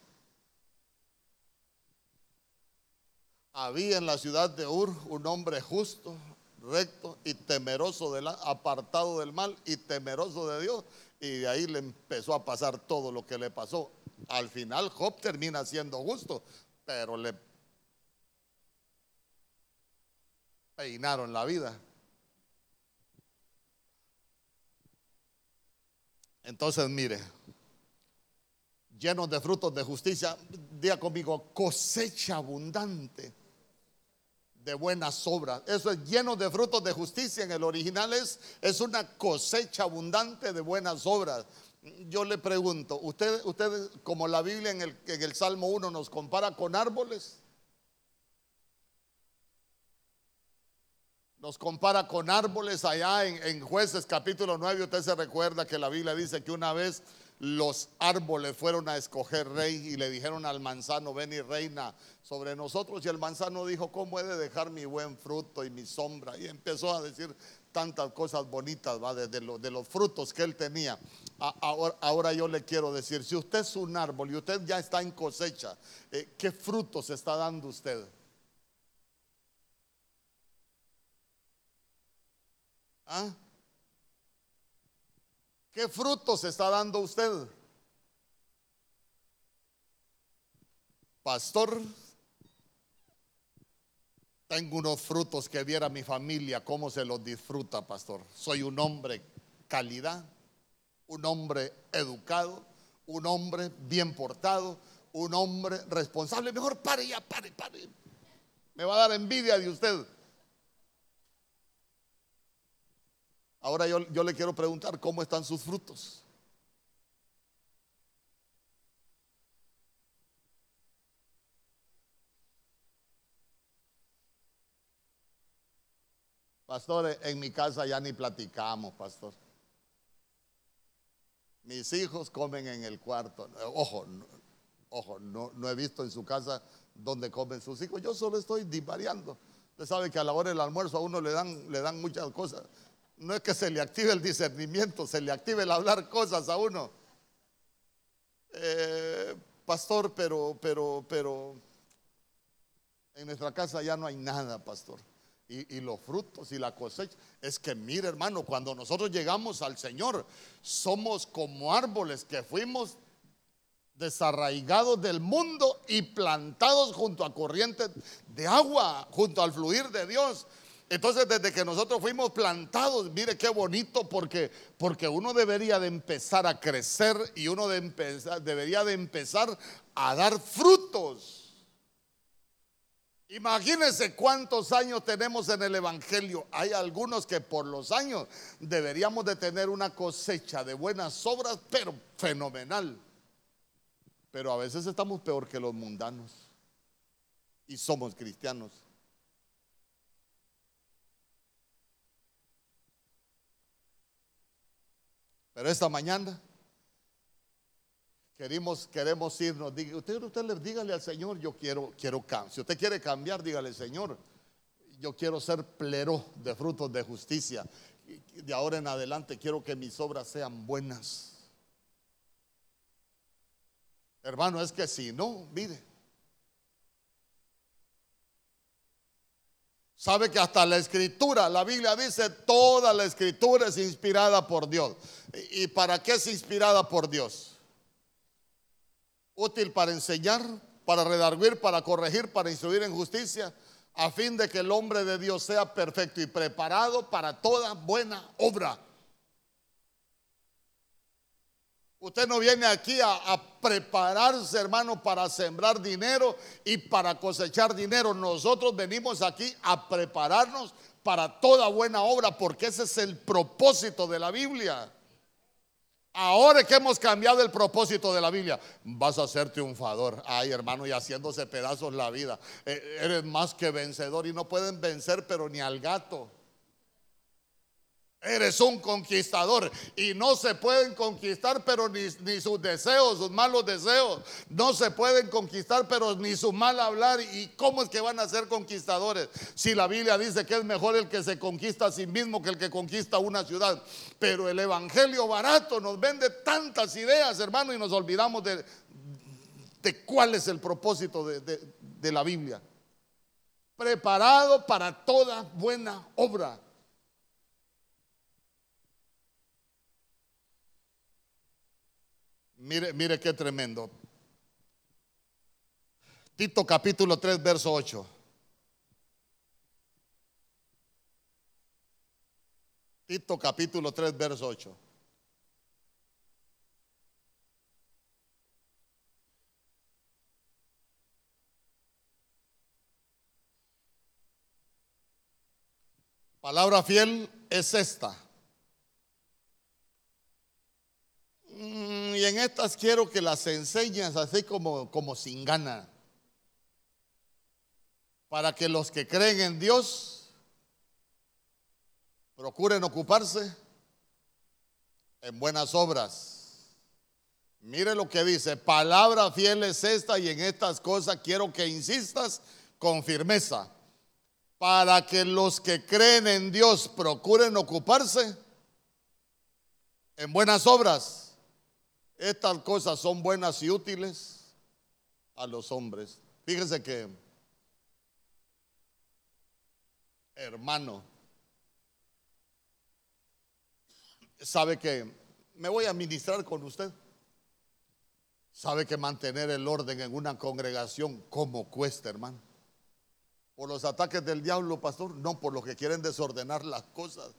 A: Había en la ciudad de Ur un hombre justo, recto y temeroso, de apartado del mal y temeroso de Dios. Y de ahí le empezó a pasar todo lo que le pasó. Al final Job termina siendo justo, pero le peinaron la vida. Entonces, mire, llenos de frutos de justicia, diga conmigo, cosecha abundante de buenas obras. Eso es lleno de frutos de justicia. En el original es, es una cosecha abundante de buenas obras. Yo le pregunto, ¿usted, usted como la Biblia en el, en el Salmo 1 nos compara con árboles? Nos compara con árboles allá en, en jueces capítulo 9. Usted se recuerda que la Biblia dice que una vez los árboles fueron a escoger rey y le dijeron al manzano, ven y reina sobre nosotros. Y el manzano dijo, ¿cómo he de dejar mi buen fruto y mi sombra? Y empezó a decir tantas cosas bonitas, ¿va? De, los frutos que él tenía. ahora, ahora, yo le quiero decir, si usted es un árbol y usted ya está en cosecha, eh, ¿qué frutos está dando usted? ¿Ah? ¿Qué frutos está dando usted? Pastor, tengo unos frutos que viera mi familia, cómo se los disfruta, pastor. Soy un hombre calidad, un hombre educado, un hombre bien portado, un hombre responsable. Mejor pare ya, pare, pare. Me va a dar envidia de usted. Ahora yo, yo le quiero preguntar, ¿cómo están sus frutos? Pastor, en mi casa ya ni platicamos, pastor. Mis hijos comen en el cuarto. Ojo, ojo, no, no, he visto en su casa donde comen sus hijos. Yo solo estoy divariando. Usted sabe que a la hora del almuerzo a uno le dan, le dan muchas cosas no es que se le active el discernimiento, se le active el hablar cosas a uno. Eh, pastor, pero, pero, pero, en nuestra casa ya no hay nada, pastor. Y, y, los frutos y la cosecha. Es que mire, hermano, cuando nosotros llegamos al Señor, somos como árboles que fuimos desarraigados del mundo y plantados junto a corrientes de agua, junto al fluir de Dios. Entonces, desde que nosotros fuimos plantados, mire qué bonito, porque, porque uno debería de empezar a crecer y uno debería de empezar a dar frutos. Imagínense cuántos años tenemos en el Evangelio. Hay algunos que por los años deberíamos de tener una cosecha de buenas obras, pero fenomenal. Pero a veces estamos peor que los mundanos y somos cristianos. Pero esta mañana queremos, queremos irnos. Usted, usted le dígale al Señor, yo quiero, quiero cambiar. Si usted quiere cambiar, dígale, Señor, yo quiero ser plero de frutos de justicia. De ahora en adelante quiero que mis obras sean buenas. Hermano, es que si no, mire. Sabe que hasta la escritura, la Biblia dice, toda la escritura es inspirada por Dios. ¿Y para qué es inspirada por Dios? Útil para enseñar, para redarguir, para corregir, para instruir en justicia, a fin de que el hombre de Dios sea perfecto y preparado para toda buena obra. Usted no viene aquí a, a, prepararse, hermano, para sembrar dinero y para cosechar dinero. Nosotros venimos aquí a prepararnos para toda buena obra, porque ese es el propósito de la Biblia. Ahora que hemos cambiado el propósito de la Biblia, vas a ser triunfador. Ay, hermano, y haciéndose pedazos la vida. Eh, eres más que vencedor y no pueden vencer, pero ni al gato. Eres un conquistador y no se pueden conquistar, pero ni, sus deseos, sus malos deseos. No se pueden conquistar, pero ni su mal hablar. ¿Y cómo es que van a ser conquistadores? Si la Biblia dice que es mejor el que se conquista a sí mismo que el que conquista una ciudad. Pero el Evangelio barato nos vende tantas ideas, hermano, y nos olvidamos de, de cuál es el propósito de, de la Biblia. Preparado para toda buena obra. Mire, mire qué tremendo. Tito capítulo 3, verso 8. Tito capítulo 3, verso 8. Palabra fiel es esta. Y en estas quiero que las enseñes así como, como sin gana. Para que los que creen en Dios procuren ocuparse en buenas obras. Mire lo que dice, palabra fiel es esta y en estas cosas quiero que insistas con firmeza para que los que creen en Dios procuren ocuparse en buenas obras. Estas cosas son buenas y útiles a los hombres. Fíjense que, hermano, sabe que me voy a ministrar con usted. Sabe que mantener el orden en una congregación, como cuesta, hermano por los ataques del diablo, pastor, no por los que quieren desordenar las cosas.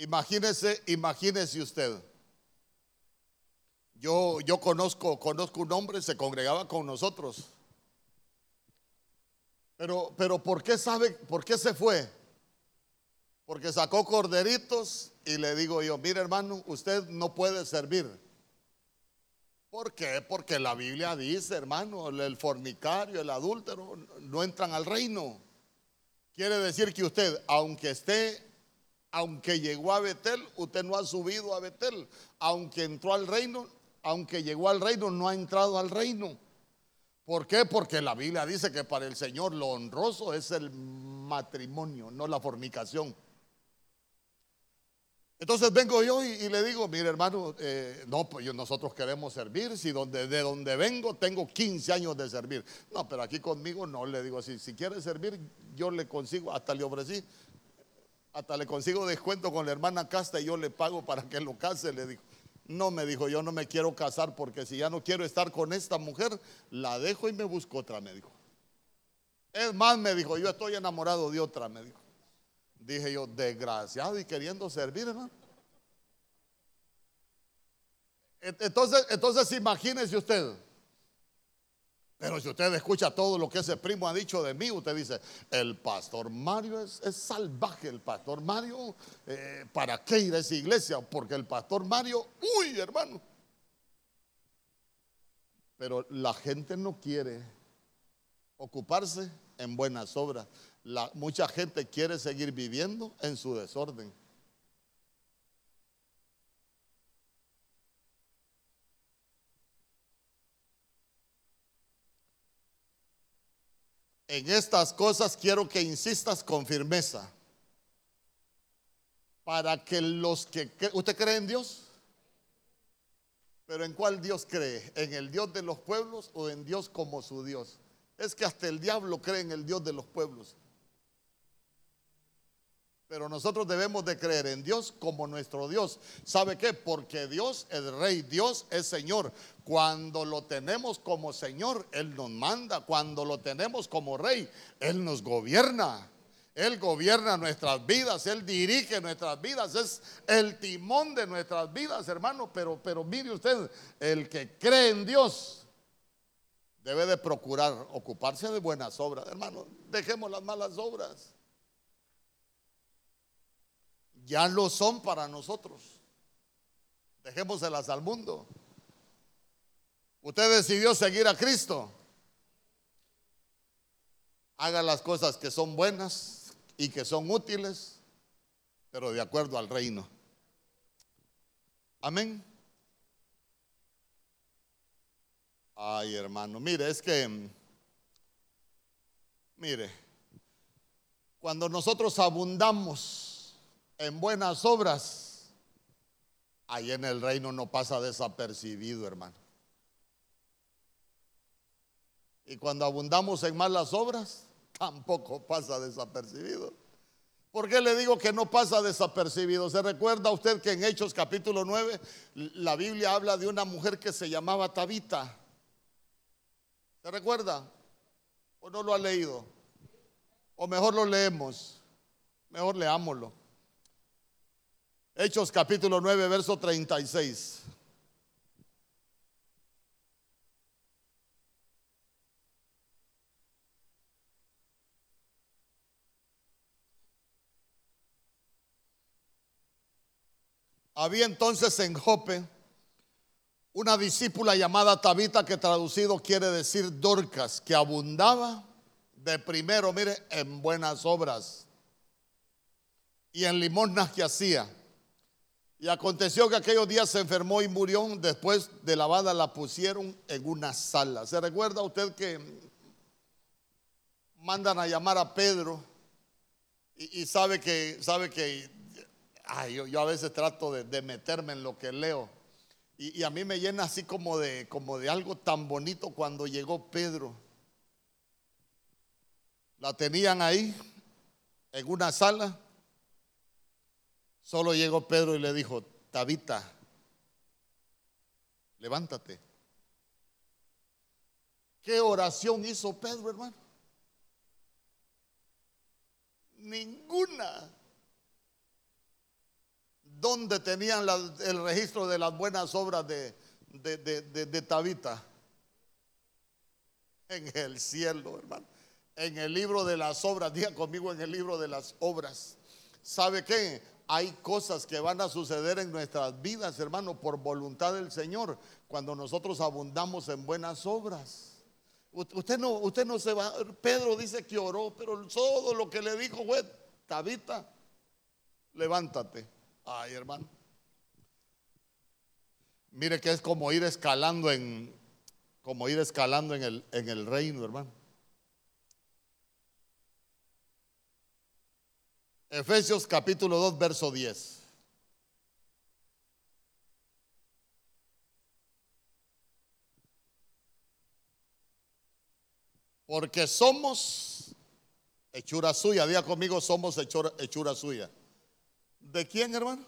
A: Imagínese, imagínese usted. Yo, yo conozco, conozco un hombre, se congregaba con nosotros. Pero, pero ¿por qué sabe, por qué se fue? Porque sacó corderitos y le digo yo, mire hermano, usted no puede servir ¿Por qué? Porque la Biblia dice, hermano, el fornicario, el adúltero no entran al reino. Quiere decir que usted, aunque esté, aunque llegó a Betel, usted no ha subido a Betel. Aunque entró al reino, aunque llegó al reino, no ha entrado al reino. ¿Por qué? Porque la Biblia dice que para el Señor lo honroso es el matrimonio, no la fornicación. Entonces vengo yo y, le digo, mire hermano, eh, no, pues nosotros queremos servir, si donde, de donde vengo tengo 15 años de servir. No, pero aquí conmigo no, le digo así, si quiere servir, yo le consigo, hasta le ofrecí, hasta le consigo descuento con la hermana Casta y yo le pago para que lo case, le digo. No, me dijo, yo no me quiero casar porque si ya no quiero estar con esta mujer, la dejo y me busco otra, me dijo. Es más, me dijo, yo estoy enamorado de otra, me dijo. Dije yo, desgraciado y queriendo servir, hermano. Entonces, entonces imagínese usted. Pero si usted escucha todo lo que ese primo ha dicho de mí, usted dice, el pastor Mario es, salvaje, el pastor Mario, eh, ¿para qué ir a esa iglesia? Porque el pastor Mario, uy, hermano. Pero la gente no quiere ocuparse en buenas obras mucha gente quiere seguir viviendo en su desorden. En estas cosas quiero que insistas con firmeza. Para que los que... ¿Usted cree en Dios? Pero ¿en cuál Dios cree? ¿En el Dios de los pueblos o en Dios como su Dios? Es que hasta el diablo cree en el Dios de los pueblos. Pero nosotros debemos de creer en Dios como nuestro Dios. ¿Sabe qué? Porque Dios es rey, Dios es Señor. Cuando lo tenemos como Señor, Él nos manda. Cuando lo tenemos como rey, Él nos gobierna. Él gobierna nuestras vidas, Él dirige nuestras vidas, es el timón de nuestras vidas, hermano. Pero, pero mire usted, el que cree en Dios debe de procurar ocuparse de buenas obras. Hermano, dejemos las malas obras ya lo son para nosotros. Dejémoselas al mundo. Usted decidió seguir a Cristo. Haga las cosas que son buenas y que son útiles, pero de acuerdo al reino. Amén. Ay, hermano, mire, es que, mire, cuando nosotros abundamos en buenas obras, ahí en el reino no pasa desapercibido, hermano. Y cuando abundamos en malas obras, tampoco pasa desapercibido. ¿Por qué le digo que no pasa desapercibido? ¿Se recuerda usted que en Hechos capítulo 9 la Biblia habla de una mujer que se llamaba Tabita? ¿Se recuerda? ¿O no lo ha leído? O mejor lo leemos. Mejor leámoslo. Hechos capítulo 9, verso 36. Había entonces en Jope una discípula llamada Tabita, que traducido quiere decir Dorcas, que abundaba de primero, mire, en buenas obras y en limosnas que hacía. Y aconteció que aquellos días se enfermó y murió. Después de lavada la pusieron en una sala. ¿Se recuerda usted que mandan a llamar a Pedro y, sabe que, sabe que yo, a veces trato de, meterme en lo que leo. Y, y, a mí me llena así como de, como de algo tan bonito cuando llegó Pedro. La tenían ahí en una sala Solo llegó Pedro y le dijo, Tabita, levántate. ¿Qué oración hizo Pedro, hermano? Ninguna. ¿Dónde tenían el registro de las buenas obras de, de, de Tabita? En el cielo, hermano. En el libro de las obras. Diga conmigo en el libro de las obras. ¿Sabe qué? Hay cosas que van a suceder en nuestras vidas, hermano, por voluntad del Señor, cuando nosotros abundamos en buenas obras. Usted no, usted no se va. Pedro dice que oró, pero todo lo que le dijo fue, Tabita, levántate. Ay, hermano. Mire que es como ir escalando en, como ir escalando en el, en el reino, hermano. Efesios capítulo 2, verso 10. Porque somos hechura suya. Diga conmigo, somos hechura, hechura suya. ¿De quién, hermano?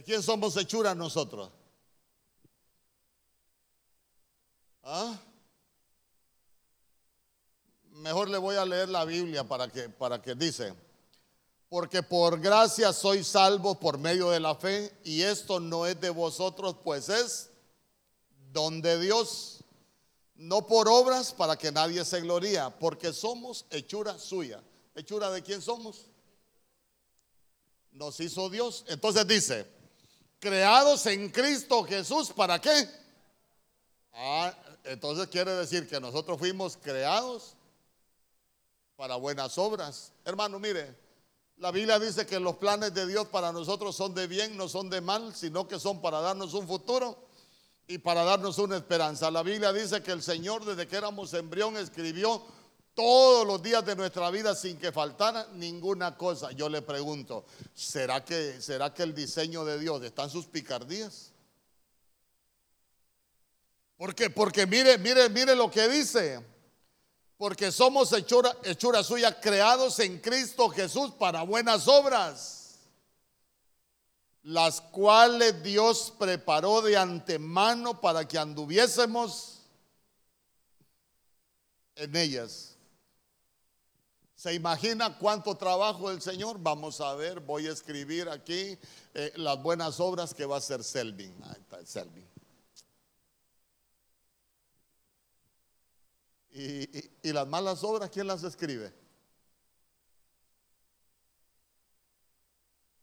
A: ¿De quién somos hechura nosotros? ¿Ah? Mejor le voy a leer la Biblia para que, para que dice, porque por gracia sois salvos por medio de la fe, y esto no es de vosotros, pues es don de Dios, no por obras para que nadie se gloría, porque somos hechura suya. ¿Hechura de quién somos? Nos hizo Dios. Entonces dice, creados en Cristo Jesús, ¿para qué? Ah, entonces quiere decir que nosotros fuimos creados para buenas obras. Hermano, mire, la Biblia dice que los planes de Dios para nosotros son de bien, no son de mal, sino que son para darnos un futuro y para darnos una esperanza. La Biblia dice que el Señor desde que éramos embrión escribió todos los días de nuestra vida sin que faltara ninguna cosa. Yo le pregunto, ¿será que, será que el diseño de Dios está en sus picardías? ¿Por qué? Porque mire, mire, mire lo que dice. Porque somos hechura, hechura suya, creados en Cristo Jesús para buenas obras, las cuales Dios preparó de antemano para que anduviésemos en ellas. ¿Se imagina cuánto trabajo el Señor? Vamos a ver, voy a escribir aquí eh, las buenas obras que va a hacer Selvin. Selvin. Y, y las malas obras, ¿quién las escribe?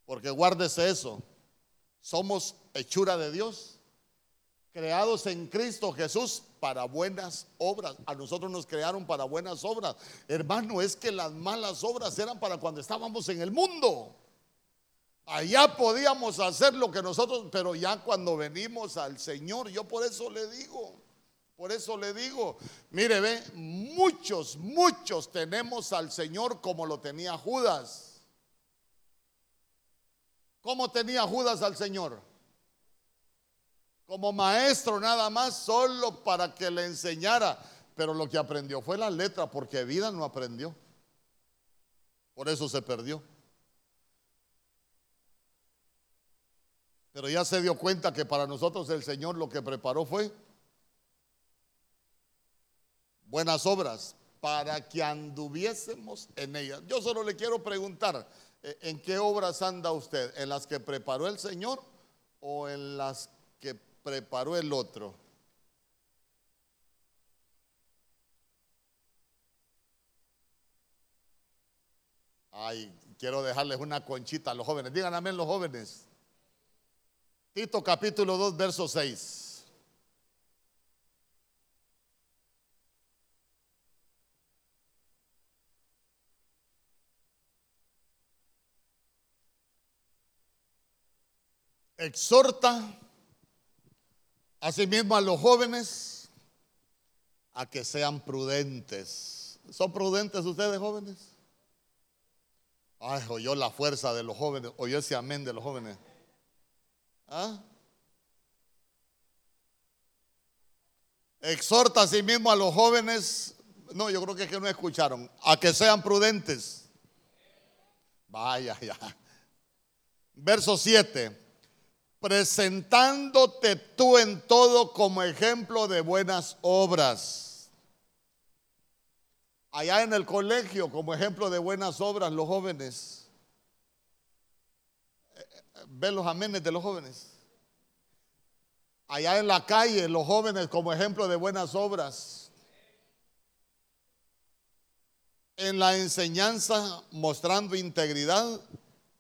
A: Porque guárdese eso. Somos hechura de Dios, creados en Cristo Jesús para buenas obras. A nosotros nos crearon para buenas obras. Hermano, es que las malas obras eran para cuando estábamos en el mundo. Allá podíamos hacer lo que nosotros, pero ya cuando venimos al Señor, yo por eso le digo, por eso le digo, mire, ve, muchos, muchos tenemos al Señor como lo tenía Judas. ¿Cómo tenía Judas al Señor? Como maestro nada más, solo para que le enseñara. Pero lo que aprendió fue la letra, porque vida no aprendió. Por eso se perdió. Pero ya se dio cuenta que para nosotros el Señor lo que preparó fue buenas obras para que anduviésemos en ellas. Yo solo le quiero preguntar, eh, ¿en qué obras anda usted? ¿En las que preparó el Señor o en las que preparó el otro? Ay, quiero dejarles una conchita a los jóvenes. Díganme los jóvenes. Tito capítulo 2, verso 6. exhorta asimismo a los jóvenes a que sean prudentes. ¿Son prudentes ustedes jóvenes? Ay, oyó la fuerza de los jóvenes, oyó ese amén de los jóvenes. ¿Ah? Exhorta asimismo a los jóvenes, no, yo creo que es que no escucharon, a que sean prudentes. Vaya, ya. Verso 7 presentándote tú en todo como ejemplo de buenas obras. Allá en el colegio, como ejemplo de buenas obras, los jóvenes. Ven los amenes de los jóvenes. Allá en la calle, los jóvenes como ejemplo de buenas obras. En la enseñanza mostrando integridad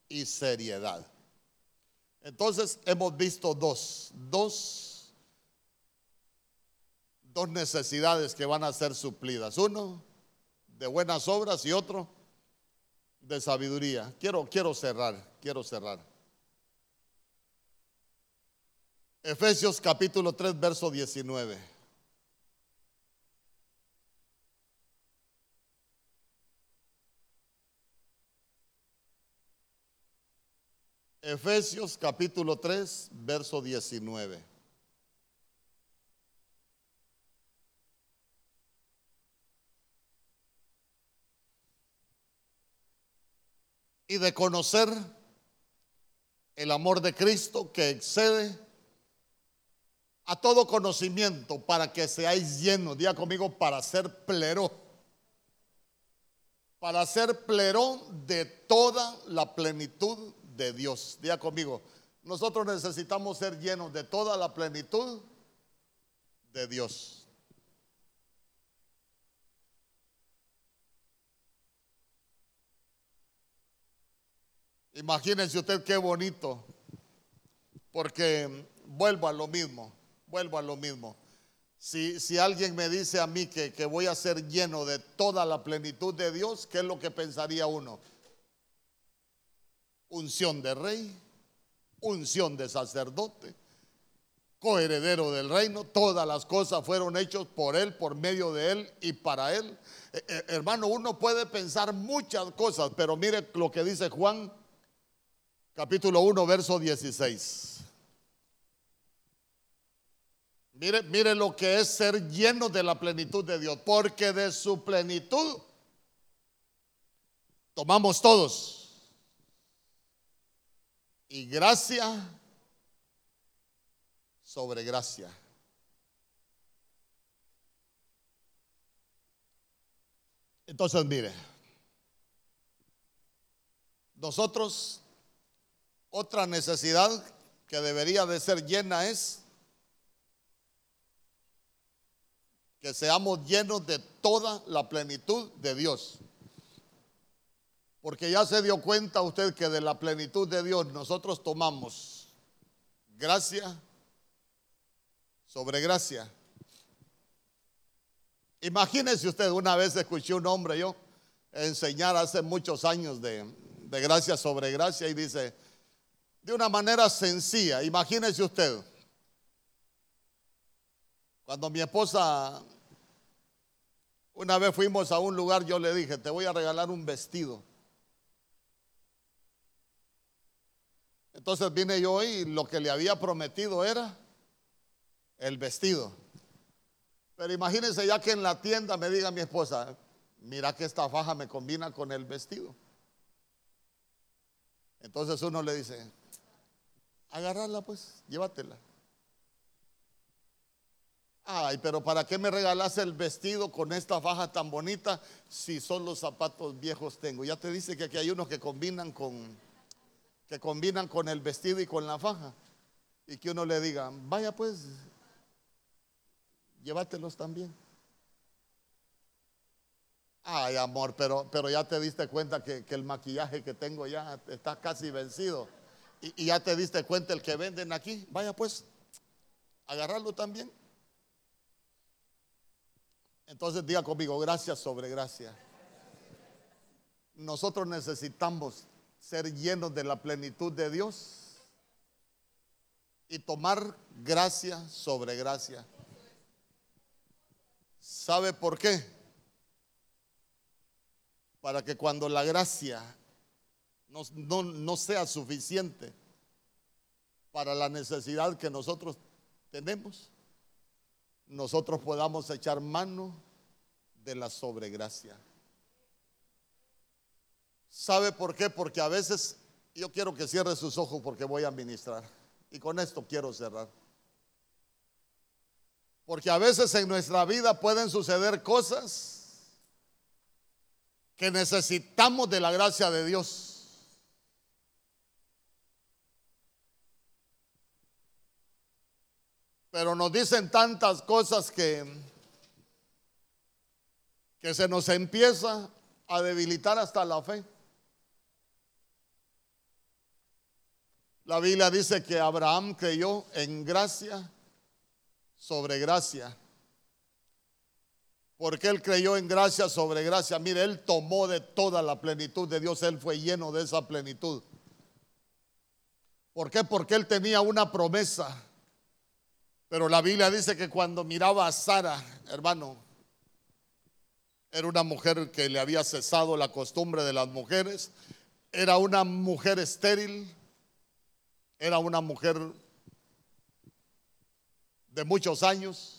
A: y seriedad. Entonces hemos visto dos, dos, dos necesidades que van a ser suplidas. Uno de buenas obras y otro de sabiduría. Quiero, quiero cerrar, quiero cerrar. Efesios capítulo 3, verso 19. Efesios capítulo 3, verso 19. Y de conocer el amor de Cristo que excede a todo conocimiento para que seáis llenos, diga conmigo, para ser plero, para ser plero de toda la plenitud de Dios. Diga conmigo, nosotros necesitamos ser llenos de toda la plenitud de Dios. Imagínense usted qué bonito, porque vuelvo a lo mismo, vuelvo a lo mismo. Si, si alguien me dice a mí que, que voy a ser lleno de toda la plenitud de Dios, ¿qué es lo que pensaría uno? Unción de rey, unción de sacerdote, coheredero del reino, todas las cosas fueron hechas por él, por medio de él y para él. Eh, eh, hermano, uno puede pensar muchas cosas, pero mire lo que dice Juan capítulo 1, verso 16. Mire, mire lo que es ser lleno de la plenitud de Dios, porque de su plenitud tomamos todos y gracia sobre gracia. Entonces, mire, nosotros, otra necesidad que debería de ser llena es que seamos llenos de toda la plenitud de Dios. Porque ya se dio cuenta usted que de la plenitud de Dios nosotros tomamos gracia sobre gracia. Imagínese usted, una vez escuché un hombre yo enseñar hace muchos años de, de gracia sobre gracia y dice, de una manera sencilla, imagínese usted, cuando mi esposa, una vez fuimos a un lugar, yo le dije, te voy a regalar un vestido. Entonces vine yo y lo que le había prometido era el vestido. Pero imagínense ya que en la tienda me diga mi esposa, mira que esta faja me combina con el vestido. Entonces uno le dice, agarrarla pues, llévatela. Ay, pero ¿para qué me regalas el vestido con esta faja tan bonita si son los zapatos viejos tengo? Ya te dice que aquí hay unos que combinan con, que combinan con el vestido y con la faja. y que uno le diga, vaya pues, llévatelos también. Ay, amor, pero, pero ya te diste cuenta que, el maquillaje que tengo ya está casi vencido. Y, y, ya te diste cuenta el que venden aquí. Vaya pues, agarrarlo también. Entonces diga conmigo, gracias sobre gracia. Nosotros necesitamos ser llenos de la plenitud de Dios y tomar gracia sobre gracia. ¿Sabe por qué? para que cuando la gracia no, sea suficiente para la necesidad que nosotros tenemos, nosotros podamos echar mano de la sobregracia. ¿Sabe por qué? Porque a veces yo quiero que cierre sus ojos porque voy a ministrar. Y con esto quiero cerrar. Porque a veces en nuestra vida pueden suceder cosas que necesitamos de la gracia de Dios. Pero nos dicen tantas cosas que, que se nos empieza a debilitar hasta la fe. La Biblia dice que Abraham creyó en gracia sobre gracia porque él creyó en gracia sobre gracia. Mire, él tomó de toda la plenitud de Dios, él fue lleno de esa plenitud. ¿Por qué? Porque él tenía una promesa. Pero la Biblia dice que cuando miraba a Sara, hermano, era una mujer que le había cesado la costumbre de las mujeres, era una mujer estéril, era una mujer de muchos años